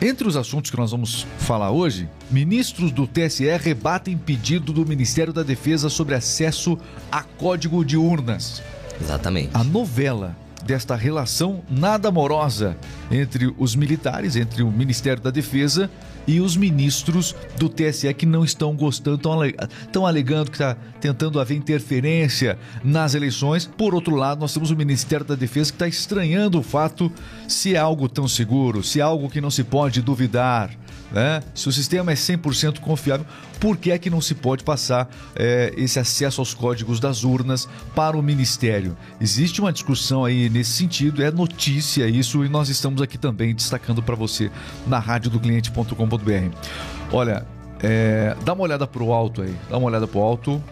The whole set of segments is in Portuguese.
Entre os assuntos que nós vamos falar hoje, ministros do TSE rebatem pedido do Ministério da Defesa sobre acesso a código de urnas. Exatamente. A novela desta relação nada amorosa entre os militares, entre o Ministério da Defesa e os ministros do TSE que não estão gostando, estão, ale, estão alegando que está tentando haver interferência nas eleições. Por outro lado, nós temos o Ministério da Defesa que está estranhando o fato se é algo tão seguro, se é algo que não se pode duvidar. Né? Se o sistema é 100% confiável, por que é que não se pode passar é, esse acesso aos códigos das urnas para o Ministério? Existe uma discussão aí nesse sentido, é notícia isso e nós estamos aqui também destacando para você na rádio do cliente.com.br. Olha, é, dá uma olhada para o alto aí, dá uma olhada para o alto.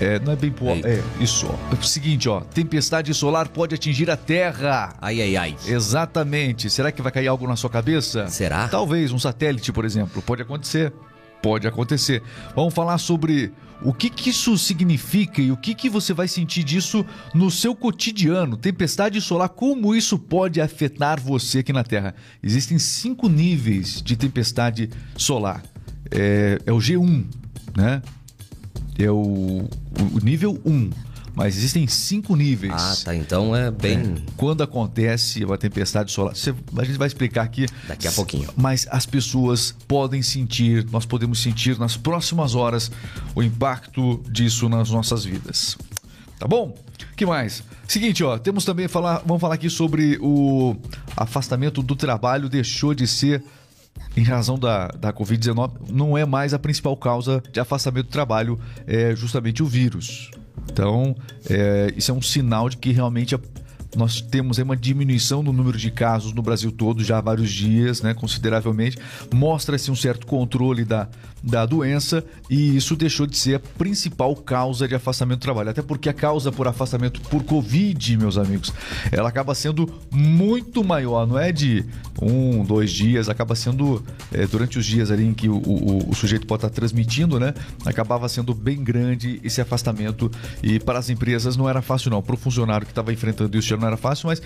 É, não é bem pro... É, isso. Ó. É o seguinte, ó. Tempestade solar pode atingir a Terra. Ai, ai, ai. Exatamente. Será que vai cair algo na sua cabeça? Será? Talvez, um satélite, por exemplo. Pode acontecer. Pode acontecer. Vamos falar sobre o que, que isso significa e o que, que você vai sentir disso no seu cotidiano. Tempestade solar, como isso pode afetar você aqui na Terra? Existem cinco níveis de tempestade solar. É, é o G1, né? É o, o nível 1 mas existem cinco níveis. Ah, tá. Então é bem. É, quando acontece uma tempestade solar, a gente vai explicar aqui. Daqui a pouquinho. Mas as pessoas podem sentir, nós podemos sentir nas próximas horas o impacto disso nas nossas vidas. Tá bom? que mais? Seguinte, ó, temos também falar, vamos falar aqui sobre o afastamento do trabalho deixou de ser em razão da, da Covid-19, não é mais a principal causa de afastamento do trabalho, é justamente o vírus. Então, é, isso é um sinal de que realmente a nós temos uma diminuição no número de casos no Brasil todo já há vários dias, né, consideravelmente. Mostra-se um certo controle da, da doença e isso deixou de ser a principal causa de afastamento do trabalho. Até porque a causa por afastamento por Covid, meus amigos, ela acaba sendo muito maior, não é de um, dois dias, acaba sendo é, durante os dias ali em que o, o, o sujeito pode estar transmitindo, né? Acabava sendo bem grande esse afastamento e para as empresas não era fácil não. Para o funcionário que estava enfrentando isso já não era fácil, mas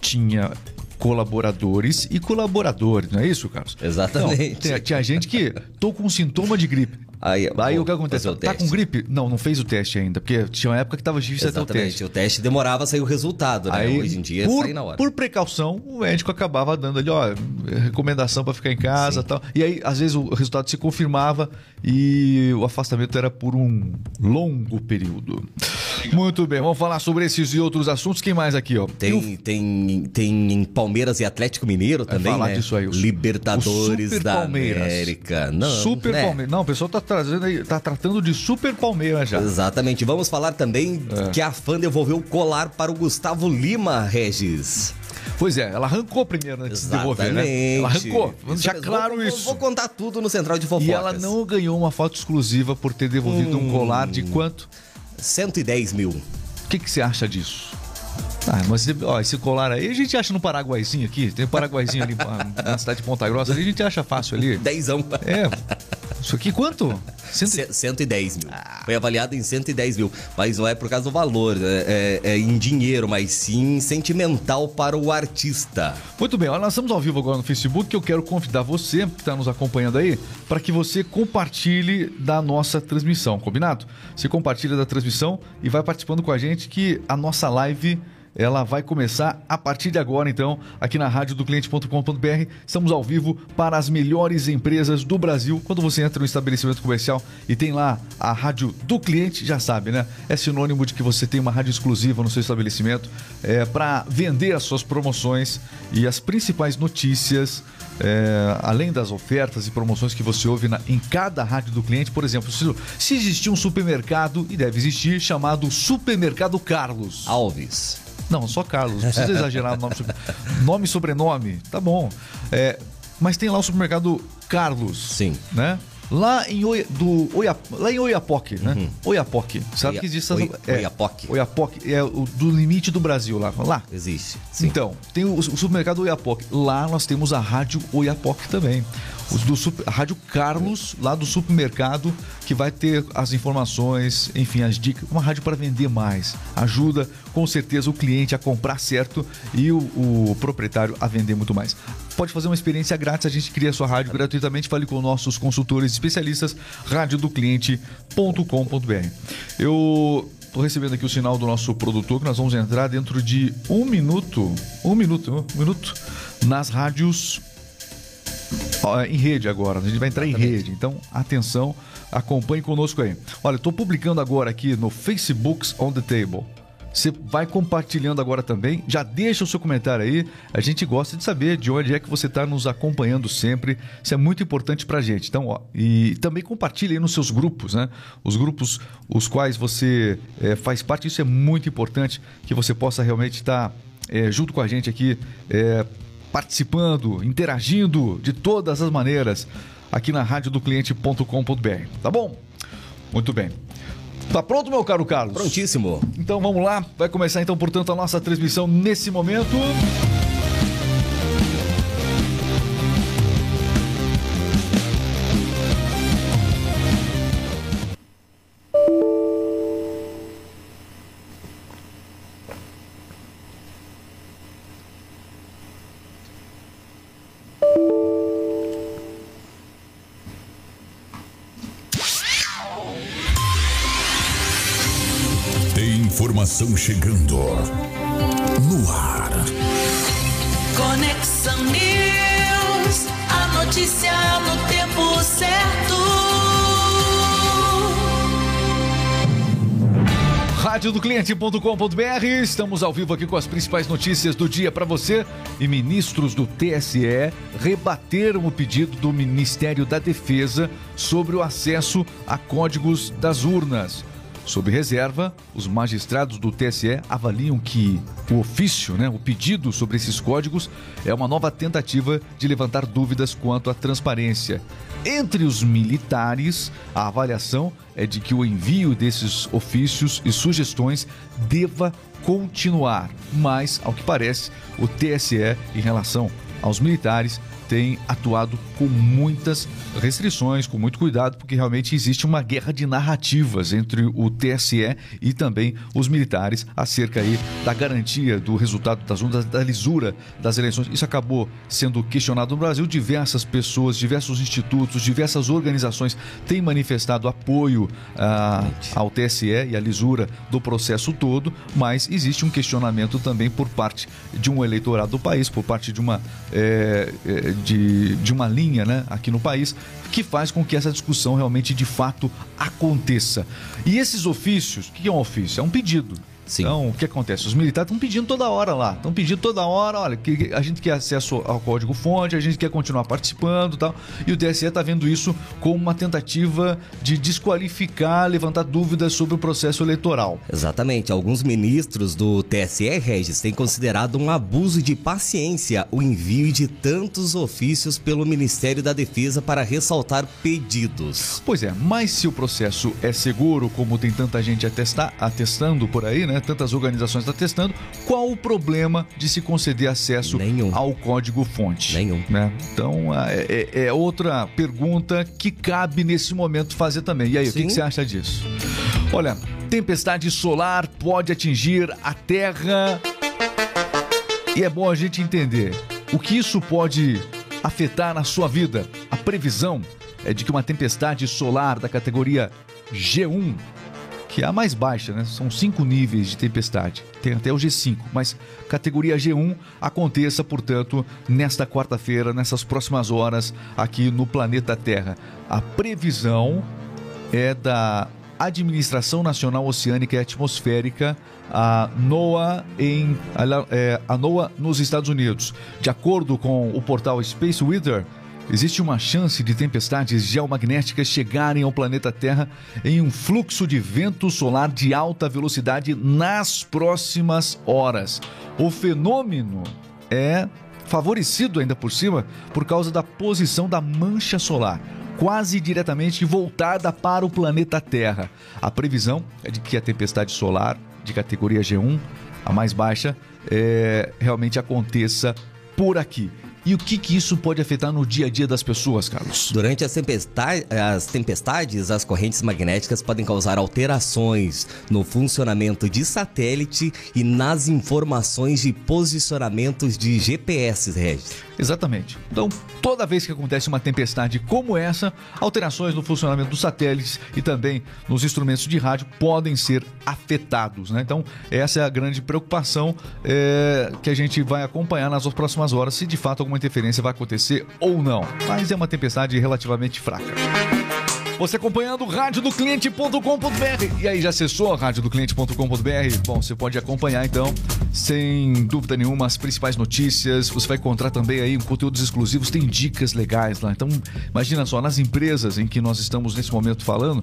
tinha colaboradores e colaboradores, não é isso, Carlos? Exatamente. Não, tinha, tinha gente que tô com sintoma de gripe. Aí, aí o que acontece? O tá com gripe? Não, não fez o teste ainda, porque tinha uma época que tava difícil Exatamente. até o teste. O teste demorava a sair o resultado, né? Aí, Hoje em dia por, sai na hora. Por precaução, o médico acabava dando ali, ó, recomendação para ficar em casa e tal. E aí, às vezes, o resultado se confirmava e o afastamento era por um longo período. Muito bem, vamos falar sobre esses e outros assuntos. Quem mais aqui, ó? Tem, tem, tem Palmeiras e Atlético Mineiro também, falar né? disso aí. O, Libertadores o da Palmeiras. América. Não, Super né? Palmeiras. Não, o pessoal tá trazendo aí, tá tratando de Super Palmeiras já. Exatamente. Vamos falar também é. que a fã devolveu o colar para o Gustavo Lima, Regis. Pois é, ela arrancou primeiro antes de devolver, né? Ela arrancou. Vamos deixar claro vou, isso. Vou contar tudo no Central de Fofocas. E ela não ganhou uma foto exclusiva por ter devolvido hum, um colar de quanto? 110 mil. O que, que você acha disso? Ah, mas ó, esse colar aí a gente acha no Paraguaizinho aqui. Tem um Paraguaizinho ali na cidade de Ponta Grossa. Ali a gente acha fácil ali. Dezão. É. Isso aqui quanto? Cento... 110 mil. Ah. Foi avaliado em 110 mil. Mas não é por causa do valor, né? é, é, em dinheiro, mas sim sentimental para o artista. Muito bem, olha, nós estamos ao vivo agora no Facebook eu quero convidar você que está nos acompanhando aí para que você compartilhe da nossa transmissão, combinado? Você compartilha da transmissão e vai participando com a gente que a nossa live ela vai começar a partir de agora, então, aqui na rádio do cliente.com.br. Estamos ao vivo para as melhores empresas do Brasil. Quando você entra no estabelecimento comercial e tem lá a rádio do cliente, já sabe, né? É sinônimo de que você tem uma rádio exclusiva no seu estabelecimento é, para vender as suas promoções e as principais notícias. É, além das ofertas e promoções que você ouve na, em cada rádio do cliente, por exemplo, se, se existir um supermercado, e deve existir, chamado Supermercado Carlos Alves. Não, só Carlos. Não precisa exagerar no nome, nome e sobrenome. Tá bom. É, mas tem lá o supermercado Carlos. Sim. Né? Lá em, Oi, do, lá em Oiapoque, né? Uhum. Oiapoque. Sabe Oia, que existe essa. Oi, é, Oiapoque. Oiapoque é o do limite do Brasil lá. Lá. Existe. Sim. Então, tem o, o supermercado Oiapoque. Lá nós temos a Rádio Oiapoque também. Os do a Rádio Carlos, lá do supermercado, que vai ter as informações, enfim, as dicas. Uma rádio para vender mais. Ajuda, com certeza, o cliente a comprar certo e o, o proprietário a vender muito mais. pode fazer uma experiência grátis. A gente cria a sua rádio gratuitamente. Fale com nossos consultores especialistas, radiodocliente.com.br. Eu Estou recebendo aqui o sinal do nosso produtor que nós vamos entrar dentro de um minuto, um minuto, um minuto, nas rádios em rede agora. A gente vai entrar Exatamente. em rede. Então, atenção, acompanhe conosco aí. Olha, estou publicando agora aqui no Facebook's on the Table. Você vai compartilhando agora também. Já deixa o seu comentário aí. A gente gosta de saber de onde é que você está nos acompanhando sempre. Isso é muito importante para a gente. Então, ó, e também compartilhe aí nos seus grupos, né? Os grupos os quais você é, faz parte. Isso é muito importante que você possa realmente estar tá, é, junto com a gente aqui, é, participando, interagindo de todas as maneiras aqui na rádio do cliente.com.br. Tá bom? Muito bem. Tá pronto, meu caro Carlos? Prontíssimo. Então vamos lá. Vai começar então, portanto, a nossa transmissão nesse momento. Informação chegando no ar. Conexão News, a notícia no tempo certo. Rádio do cliente.com.br, estamos ao vivo aqui com as principais notícias do dia para você. E ministros do TSE rebateram o pedido do Ministério da Defesa sobre o acesso a códigos das urnas. Sob reserva, os magistrados do TSE avaliam que o ofício, né, o pedido sobre esses códigos, é uma nova tentativa de levantar dúvidas quanto à transparência. Entre os militares, a avaliação é de que o envio desses ofícios e sugestões deva continuar, mas, ao que parece, o TSE, em relação aos militares, tem atuado com muitas restrições, com muito cuidado, porque realmente existe uma guerra de narrativas entre o TSE e também os militares acerca aí da garantia do resultado das urnas, da lisura das eleições. Isso acabou sendo questionado no Brasil. Diversas pessoas, diversos institutos, diversas organizações têm manifestado apoio ah, ao TSE e à lisura do processo todo, mas existe um questionamento também por parte de um eleitorado do país, por parte de uma é, de, de uma linha né, aqui no país que faz com que essa discussão realmente de fato aconteça. E esses ofícios, o que é um ofício? É um pedido. Sim. Então, o que acontece? Os militares estão pedindo toda hora lá. Estão pedindo toda hora, olha, que a gente quer acesso ao código-fonte, a gente quer continuar participando e tal. E o TSE está vendo isso como uma tentativa de desqualificar, levantar dúvidas sobre o processo eleitoral. Exatamente. Alguns ministros do TSE, Regis, têm considerado um abuso de paciência o envio de tantos ofícios pelo Ministério da Defesa para ressaltar pedidos. Pois é, mas se o processo é seguro, como tem tanta gente atestar, atestando por aí, né? Tantas organizações estão testando. Qual o problema de se conceder acesso Nenhum. ao código-fonte? Nenhum. Né? Então, é, é, é, outra pergunta que cabe nesse momento fazer também. E aí, Sim. o que, que você acha disso? Olha, tempestade solar pode atingir a Terra. E é bom a gente entender o que isso pode afetar na sua vida. A previsão é de que uma tempestade solar da categoria G1 que é a mais baixa, né? São cinco níveis de tempestade. Tem até o G5, mas categoria G1 aconteça, portanto, nesta quarta-feira, nessas próximas horas, aqui no planeta Terra. A previsão é da Administração Nacional Oceânica e Atmosférica, a NOAA, em, a, é, a NOAA nos Estados Unidos. De acordo com o portal Space Weather, existe uma chance de tempestades geomagnéticas chegarem ao planeta Terra em um fluxo de vento solar de alta velocidade nas próximas horas. O fenômeno é favorecido ainda por cima por causa da posição da mancha solar quase diretamente voltada para o planeta Terra. A previsão é de que a tempestade solar de categoria G1, a mais baixa, é, realmente aconteça por aqui. E o que, que isso pode afetar no dia a dia das pessoas, Carlos? Durante as, tempesta- as tempestades, as correntes magnéticas podem causar alterações no funcionamento de satélite e nas informações de posicionamentos de GPS, Regis. Exatamente. Então, toda vez que acontece uma tempestade como essa, alterações no funcionamento dos satélites e também nos instrumentos de rádio podem ser afetados. Né? Então, essa é a grande preocupação é, que a gente vai acompanhar nas próximas horas, se de fato alguma interferência vai acontecer ou não. Mas é uma tempestade relativamente fraca. Você acompanhando radiodocliente.com.br. E aí, já acessou radiodocliente.com.br? Bom, você pode acompanhar então, sem dúvida nenhuma, as principais notícias. Você vai encontrar também aí conteúdos exclusivos, tem dicas legais lá. Então, imagina só, nas empresas em que nós estamos nesse momento falando,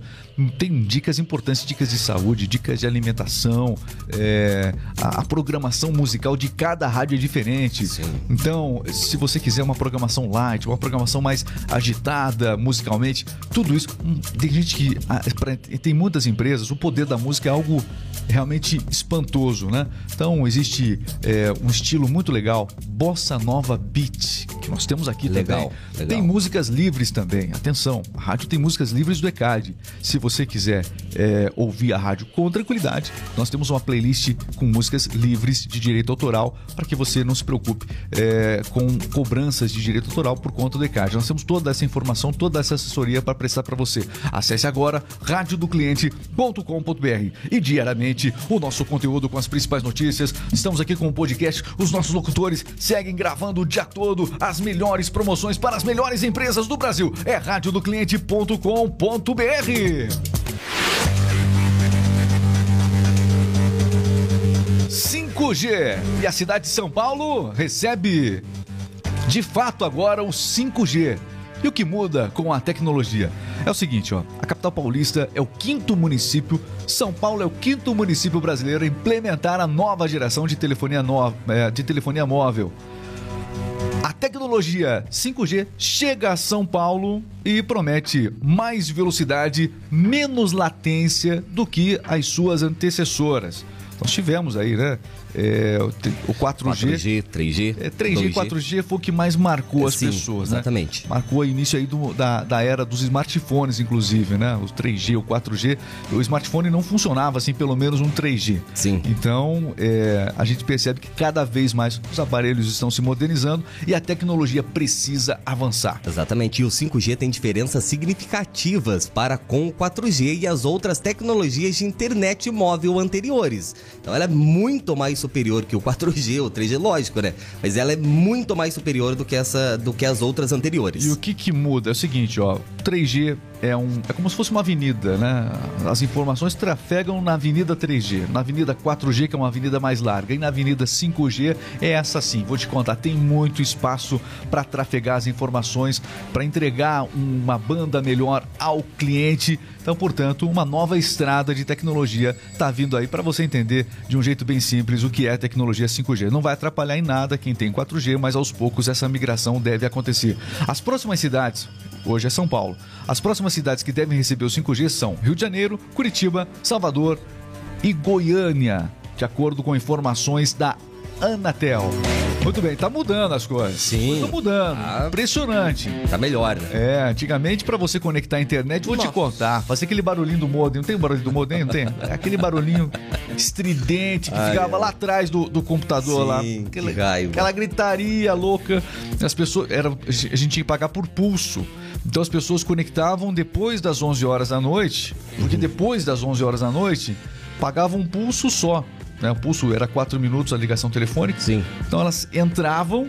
tem dicas importantes, dicas de saúde, dicas de alimentação, é, a, a programação musical de cada rádio é diferente. Sim. Então, se você quiser uma programação light, uma programação mais agitada musicalmente, tudo isso. Tem gente que. ah, pra- Tem muitas empresas, o poder da música é algo realmente espantoso, né? Então, existe é, um estilo muito legal, Bossa Nova Beat, que nós temos aqui Legal, também. legal. Tem músicas livres também. Atenção, a rádio tem músicas livres do ECAD. Se você quiser é, ouvir a rádio com tranquilidade, nós temos uma playlist com músicas livres de direito autoral para que você não se preocupe é, com cobranças de direito autoral por conta do ECAD. Nós temos toda essa informação, toda essa assessoria para prestar para você. Acesse agora radiodocliente.com.br e diariamente o nosso conteúdo com as principais notícias. Estamos aqui com o podcast. Os nossos locutores seguem gravando o dia todo as melhores promoções para as melhores empresas do Brasil. É radiodocliente.com.br. 5G e a cidade de São Paulo recebe de fato agora o 5G. E o que muda com a tecnologia? É o seguinte, ó, a capital paulista é o quinto município, São Paulo é o quinto município brasileiro a implementar a nova geração de telefonia, no- é, de telefonia móvel. A tecnologia 5G chega a São Paulo e promete mais velocidade, menos latência do que as suas antecessoras. Nós tivemos aí, né? É, o te- o 4G. 4G, 3G. É, 3G e 4G foi o que mais marcou as Sim, pessoas, né? exatamente. Marcou o início aí do- da, da era dos smartphones, inclusive, né? O 3G, o 4G. O smartphone não funcionava assim, pelo menos um 3G. Sim. Então, é, a gente percebe que cada vez mais os aparelhos estão se modernizando e a tecnologia precisa avançar. Exatamente, e o 5G tem diferenças significativas para com o 4G e as outras tecnologias de internet móvel anteriores. Então ela é muito mais superior que o 4G, o 3G, lógico, né? Mas ela é muito mais superior do que essa, do que as outras anteriores. E o que que muda? É o seguinte, ó, 3G é um é como se fosse uma avenida, né? As informações trafegam na avenida 3G, na avenida 4G, que é uma avenida mais larga, e na avenida 5G é essa sim. Vou te contar, tem muito espaço para trafegar as informações, para entregar uma banda melhor ao cliente. Então, portanto, uma nova estrada de tecnologia está vindo aí para você entender de um jeito bem simples o que é tecnologia 5G. Não vai atrapalhar em nada quem tem 4G, mas aos poucos essa migração deve acontecer. As próximas cidades, hoje é São Paulo, as próximas cidades que devem receber o 5G são Rio de Janeiro, Curitiba, Salvador e Goiânia, de acordo com informações da Anatel. Muito bem, tá mudando as coisas. Sim. Tá mudando. Tá. Impressionante. Tá melhor, né? É, antigamente para você conectar a internet, vou te Nossa. contar, fazer aquele barulhinho do modem, não tem barulho do modem? Não tem? É aquele barulhinho estridente que ficava ai. lá atrás do, do computador Sim, lá. que Aquela, raiva. aquela gritaria louca. As pessoas, era, a gente tinha que pagar por pulso. Então as pessoas conectavam depois das 11 horas da noite, porque depois das 11 horas da noite, pagavam um pulso só. Né? O pulso era 4 minutos a ligação telefônica. Sim. Então elas entravam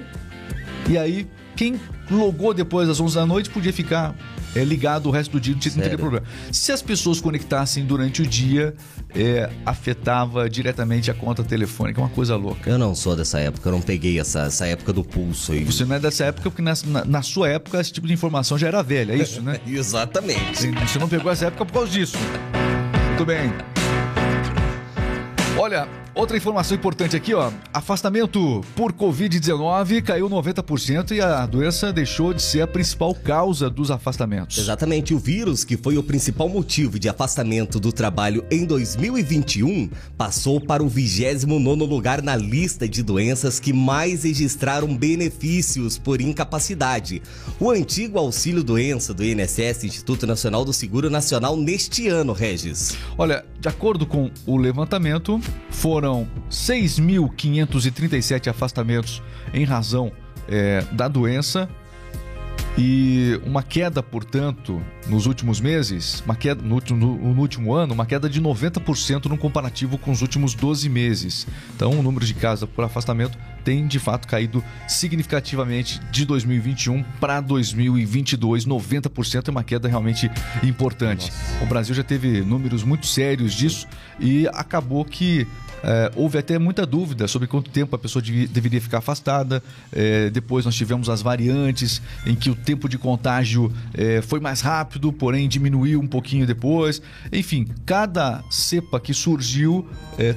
e aí quem logou depois das 11 da noite podia ficar é, ligado o resto do dia, não tinha- problema. Se as pessoas conectassem durante o dia, é, afetava diretamente a conta telefônica, é uma coisa louca. Eu não sou dessa época, eu não peguei essa, essa época do pulso aí. Você não é dessa época porque nessa- na, na sua época esse tipo de informação já era velha, é isso, né? Exatamente. Você não pegou essa época por causa disso. Muito bem. Olha, Outra informação importante aqui, ó. Afastamento por Covid-19 caiu 90% e a doença deixou de ser a principal causa dos afastamentos. Exatamente, o vírus, que foi o principal motivo de afastamento do trabalho em 2021, passou para o 29 lugar na lista de doenças que mais registraram benefícios por incapacidade. O antigo auxílio-doença do INSS, Instituto Nacional do Seguro Nacional, neste ano, Regis. Olha, de acordo com o levantamento, foram 6.537 afastamentos em razão é, da doença e uma queda, portanto, nos últimos meses, uma queda no último, no, no último ano, uma queda de 90% no comparativo com os últimos 12 meses. Então, o número de casos por afastamento tem de fato caído significativamente de 2021 para 2022. 90% é uma queda realmente importante. Nossa. O Brasil já teve números muito sérios disso e acabou que é, houve até muita dúvida sobre quanto tempo a pessoa devia, deveria ficar afastada. É, depois nós tivemos as variantes, em que o tempo de contágio é, foi mais rápido, porém diminuiu um pouquinho depois. Enfim, cada cepa que surgiu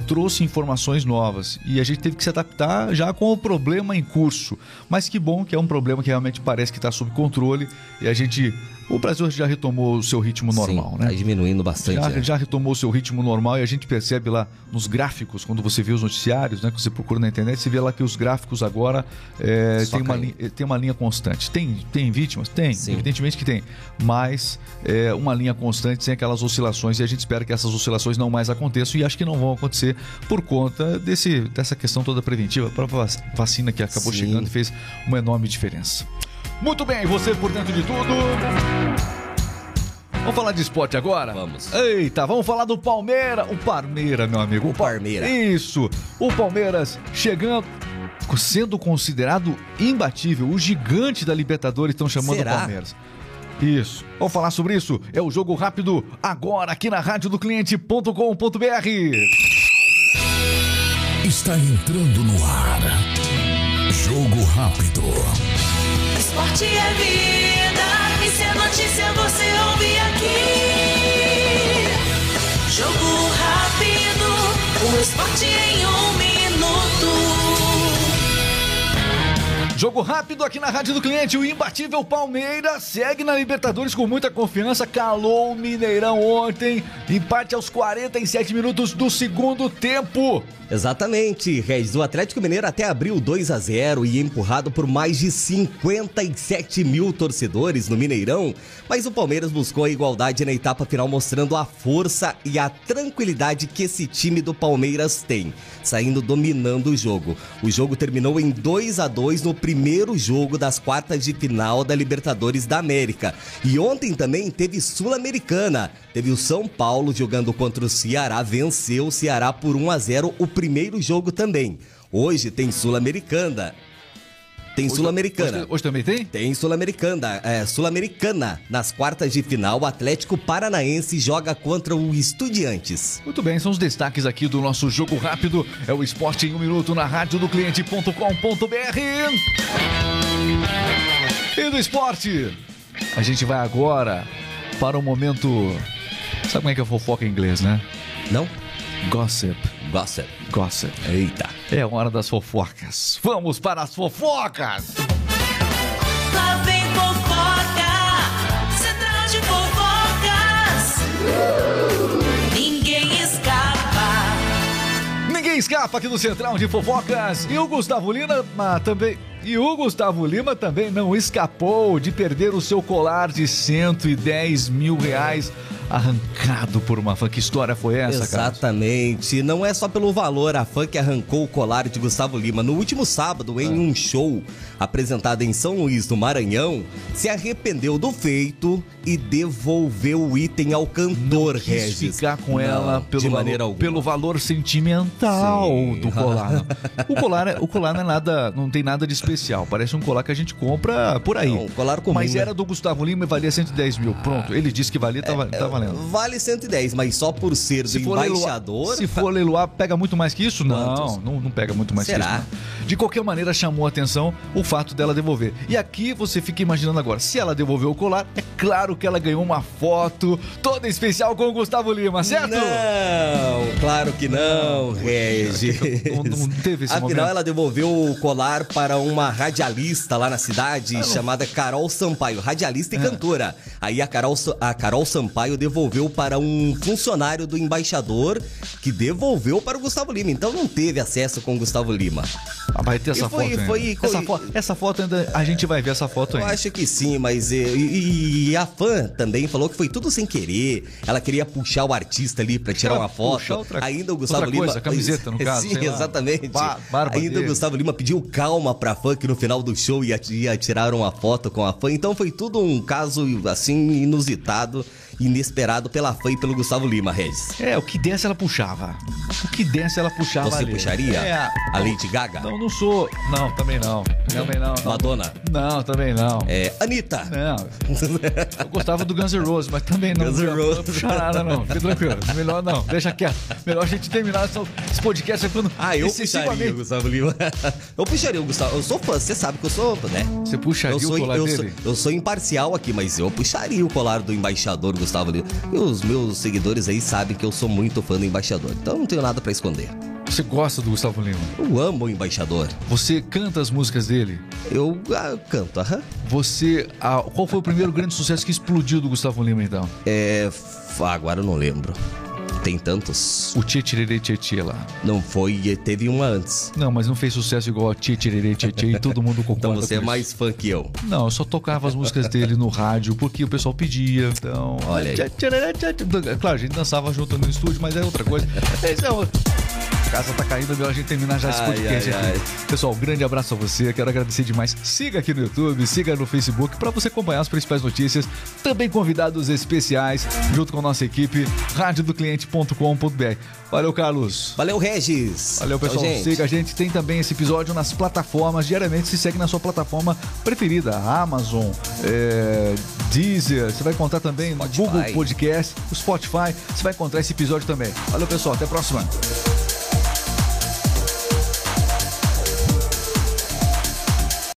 trouxe informações novas e a gente teve que se adaptar já com o problema em curso. Mas que bom que é um problema que realmente parece que está sob controle e a gente o Brasil já retomou o seu ritmo normal, Sim, né? Tá diminuindo bastante. Já, é. já, retomou o seu ritmo normal e a gente percebe lá nos gráficos, quando você vê os noticiários, né? Que você procura na internet, você vê lá que os gráficos agora é, tem, uma linha, tem uma linha constante. Tem, tem vítimas? Tem, Sim. evidentemente que tem. Mas é uma linha constante sem aquelas oscilações e a gente espera que essas oscilações não mais aconteçam e acho que não vão acontecer por conta desse, dessa questão toda preventiva. A própria vacina que acabou Sim. chegando e fez uma enorme diferença. Muito bem, você por dentro de tudo. Vamos falar de esporte agora? Vamos. Eita, vamos falar do Palmeiras. O Palmeiras, meu amigo. O Palmeiras. Isso. O Palmeiras chegando sendo considerado imbatível, o gigante da Libertadores estão chamando Será? o Palmeiras. Isso. Vamos falar sobre isso? É o jogo rápido agora aqui na rádio do cliente.com.br. Está entrando no ar. Jogo rápido. Esporte é vida. E se é notícia, você ouve aqui. Jogo rápido. O esporte em um minuto. Jogo rápido aqui na Rádio do Cliente. O imbatível Palmeiras segue na Libertadores com muita confiança. Calou o Mineirão ontem. Empate aos 47 minutos do segundo tempo. Exatamente, Regis. O Atlético Mineiro até abriu 2 a 0 e empurrado por mais de 57 mil torcedores no Mineirão, mas o Palmeiras buscou a igualdade na etapa final, mostrando a força e a tranquilidade que esse time do Palmeiras tem, saindo dominando o jogo. O jogo terminou em 2 a 2 no primeiro jogo das quartas de final da Libertadores da América. E ontem também teve Sul-Americana. Teve o São Paulo jogando contra o Ceará, venceu o Ceará por 1 a 0 o primeiro jogo também. Hoje tem Sul-Americana. Tem Sul-Americana. Hoje, hoje, também tem? Tem Sul-Americana. É, Sul-Americana. Nas quartas de final, o Atlético Paranaense joga contra o Estudiantes. Muito bem, são os destaques aqui do nosso jogo rápido. É o esporte em um minuto na rádio do cliente.com.br. E do esporte, a gente vai agora para o momento. Sabe como é que é fofoca em inglês, né? Não? Gossip. Gossip. Gossip. Eita. É hora das fofocas. Vamos para as fofocas! Lá vem fofoca, central de fofocas. Ninguém escapa. Ninguém escapa aqui do Central de Fofocas. E o Gustavo Lima também. E o Gustavo Lima também não escapou de perder o seu colar de 110 mil reais arrancado por uma fã. Que história foi essa, cara? Exatamente. Não é só pelo valor, a fã que arrancou o colar de Gustavo Lima. No último sábado, em Ah. um show apresentado em São Luís do Maranhão, se arrependeu do feito e devolveu o item ao cantor, Quis Regis. ficar com Não, ela pelo, de valor, maneira alguma. pelo valor sentimental Sim. do colar. o colar. é- O colar não é nada, não tem nada de especial especial. Parece um colar que a gente compra por aí. Não, um colar comum, Mas né? era do Gustavo Lima e valia 110 mil. Pronto, ele disse que valia, tá, tá valendo. Vale 110, mas só por ser do leiloar- embaixador. se for leiloar, pega muito mais que isso? Não, não, não pega muito mais Será? que isso. não. De qualquer maneira, chamou a atenção o fato dela devolver. E aqui você fica imaginando agora, se ela devolveu o colar, é claro que ela ganhou uma foto toda especial com o Gustavo Lima, certo? Não, claro que não. Não- não teve esse Afinal, momento? ela devolveu o colar para uma radialista lá na cidade chamada Carol Sampaio, radialista e É. cantora. Aí a Carol, a Carol Sampaio devolveu para um funcionário do embaixador que devolveu para o Gustavo Lima. Então não teve acesso com o Gustavo Lima. Ah, vai ter essa E foi- foto ainda. foi- essa, fo- essa foto ainda, a gente vai ver essa foto Eu ainda. acho que sim, mas. eh, E, e a fã também falou que foi tudo sem querer. Ela queria puxar o artista ali pra tirar Ela uma foto. outra- Ainda o Gustavo outra Lima. coisa, camiseta, no caso, Sim, lá. exatamente. Barba Ainda dele. o Gustavo Lima pediu calma pra fã que no final do show ia tirar uma foto com a fã. Então foi tudo um caso assim inusitado, inesperado pela fã e pelo Gustavo Lima, Regis. É, o que desse ela puxava. O que desse ela puxava Você ali. puxaria? É, A Lady Gaga? Não, não sou. Não, também não. Também não. não. Madonna? Não, também não. É, Anitta. Não. Eu gostava do Guns N' Roses, mas também não. Guns N' Roses. Não puxar nada, não. Fica tranquilo. Melhor não. Deixa quieto. Melhor a gente terminar esse podcast ficando Ah, eu puxaria o. Gustavo Lima. eu puxaria o Gustavo. Eu sou fã, você sabe que eu sou, né? Você puxaria eu sou, o colar eu, dele? sou, eu sou imparcial aqui, mas eu puxaria o colar do embaixador Gustavo Lima. E os meus seguidores aí sabem que eu sou muito fã do embaixador. Então não tenho nada pra esconder. Você gosta do Gustavo Lima? Eu amo o embaixador. Você canta as músicas dele? Eu ah, canto, aham. Você. ah, qual foi o primeiro grande sucesso que explodiu do Gustavo Lima, então? É. agora eu não lembro. Tem tantos. O Tchê Tirerê lá. Não foi, teve um antes. Não, mas não fez sucesso igual a Tchê Tirerê e todo mundo concorda Então você é mais fã que eu. Não, eu só tocava as músicas dele no rádio porque o pessoal pedia. Então. Olha aí. Tchê, tchê, tchê, tchê. Claro, a gente dançava junto no estúdio, mas é outra coisa. Esse é outro. A casa tá caindo, melhor a gente terminar já esse Ai, podcast ai, aqui. Pessoal, um grande abraço a você, quero agradecer demais. Siga aqui no YouTube, siga no Facebook para você acompanhar as principais notícias. Também convidados especiais, junto com a nossa equipe, radiodocliente.com.br. Valeu, Carlos. Valeu, Regis. Valeu, Tchau, pessoal. gente. Siga a gente. Tem também esse episódio nas plataformas. Diariamente se segue na sua plataforma preferida. Amazon, é, Deezer. Você vai encontrar também no Spotify. Google Podcast, o Spotify. Você vai encontrar esse episódio também. Valeu, pessoal. Até a próxima.